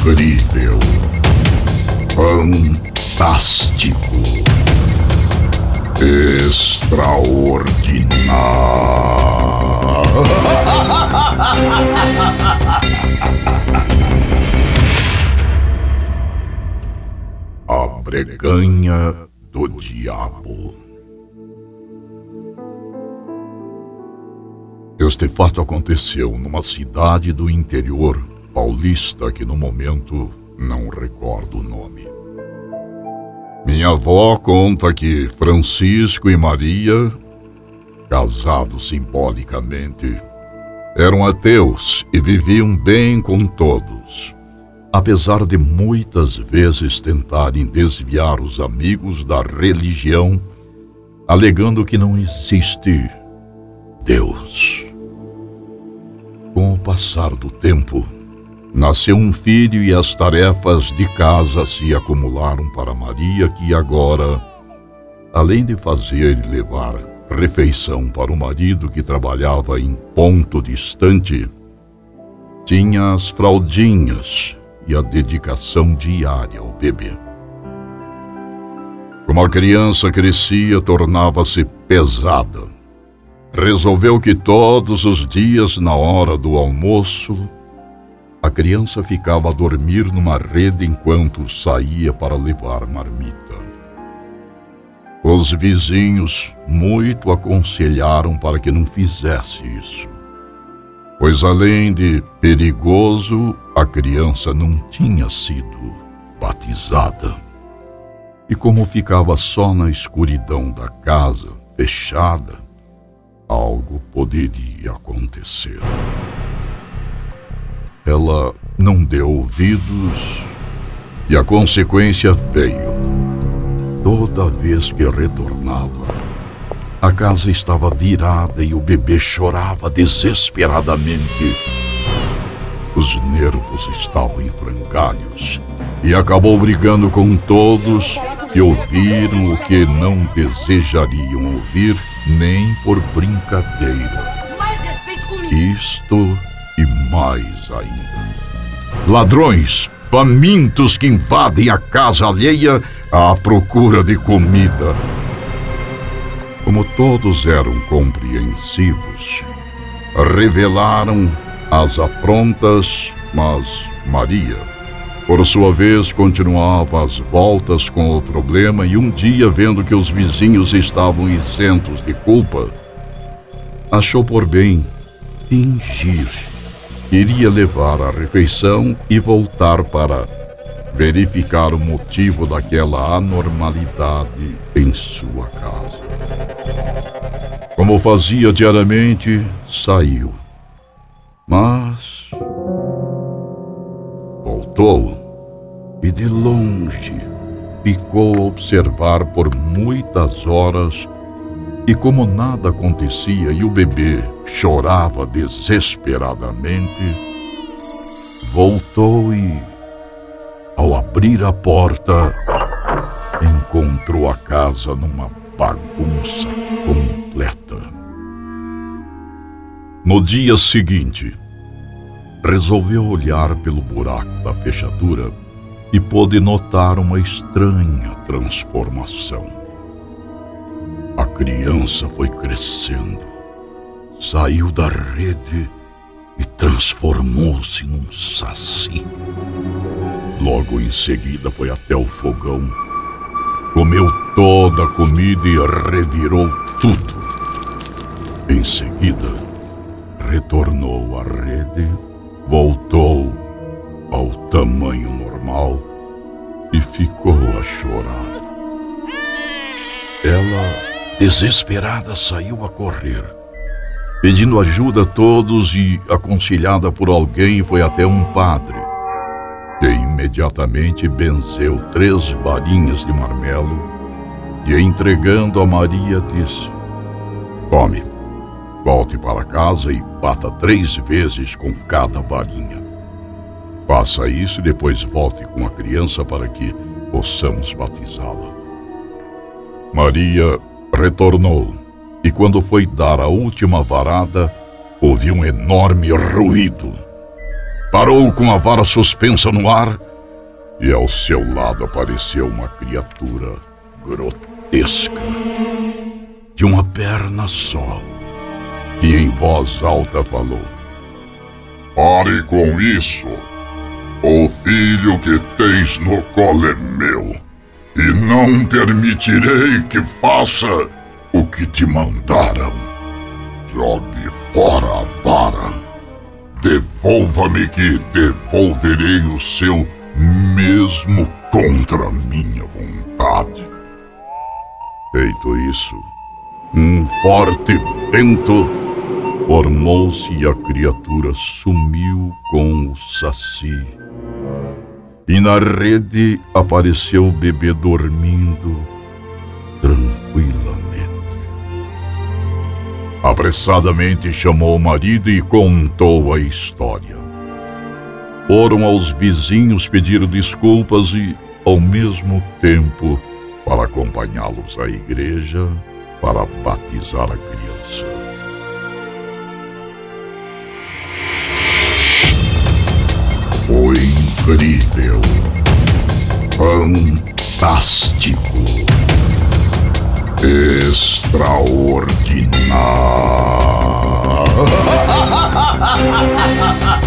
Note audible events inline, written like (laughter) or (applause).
incrível, fantástico, extraordinário. A breganha do diabo. Este fato aconteceu numa cidade do interior paulista que no momento não recordo o nome. Minha avó conta que Francisco e Maria, casados simbolicamente, eram ateus e viviam bem com todos, apesar de muitas vezes tentarem desviar os amigos da religião, alegando que não existe Deus. Com o passar do tempo, Nasceu um filho e as tarefas de casa se acumularam para Maria, que agora, além de fazer e levar refeição para o marido que trabalhava em ponto distante, tinha as fraldinhas e a dedicação diária ao bebê. Como a criança crescia, tornava-se pesada. Resolveu que todos os dias, na hora do almoço, a criança ficava a dormir numa rede enquanto saía para levar marmita. Os vizinhos muito aconselharam para que não fizesse isso, pois além de perigoso, a criança não tinha sido batizada. E como ficava só na escuridão da casa, fechada, algo poderia acontecer. Ela não deu ouvidos e a consequência veio. Toda vez que retornava, a casa estava virada e o bebê chorava desesperadamente. Os nervos estavam em frangalhos e acabou brigando com todos que ouviram o que não desejariam ouvir nem por brincadeira. Isto mais ainda. Ladrões, famintos que invadem a casa alheia à procura de comida. Como todos eram compreensivos, revelaram as afrontas, mas Maria, por sua vez, continuava às voltas com o problema e um dia, vendo que os vizinhos estavam isentos de culpa, achou por bem fingir Queria levar a refeição e voltar para verificar o motivo daquela anormalidade em sua casa. Como fazia diariamente, saiu. Mas voltou e de longe ficou a observar por muitas horas e como nada acontecia e o bebê chorava desesperadamente, voltou e, ao abrir a porta, encontrou a casa numa bagunça completa. No dia seguinte, resolveu olhar pelo buraco da fechadura e pôde notar uma estranha transformação. Criança foi crescendo saiu da rede e transformou-se num saci. Logo em seguida foi até o fogão, comeu toda a comida e revirou tudo. Em seguida, retornou à rede, voltou ao tamanho normal e ficou a chorar. Ela, desesperada, saiu a correr Pedindo ajuda a todos e aconselhada por alguém, foi até um padre, que imediatamente benzeu três varinhas de marmelo e, entregando a Maria, disse: Tome, volte para casa e bata três vezes com cada varinha. Faça isso e depois volte com a criança para que possamos batizá-la. Maria retornou e quando foi dar a última varada, ouviu um enorme ruído. parou com a vara suspensa no ar e ao seu lado apareceu uma criatura grotesca, de uma perna só, e em voz alta falou: Pare com isso! O filho que tens no colo é meu, e não permitirei que faça o que te mandaram. Jogue fora a vara. Devolva-me que devolverei o seu mesmo contra minha vontade. Feito isso, um forte vento formou-se e a criatura sumiu com o saci. E na rede apareceu o bebê dormindo tranquilamente. Apressadamente chamou o marido e contou a história. Foram aos vizinhos pedir desculpas e, ao mesmo tempo, para acompanhá-los à igreja para batizar a criança. Foi incrível, fantástico, extraordinário. (laughs)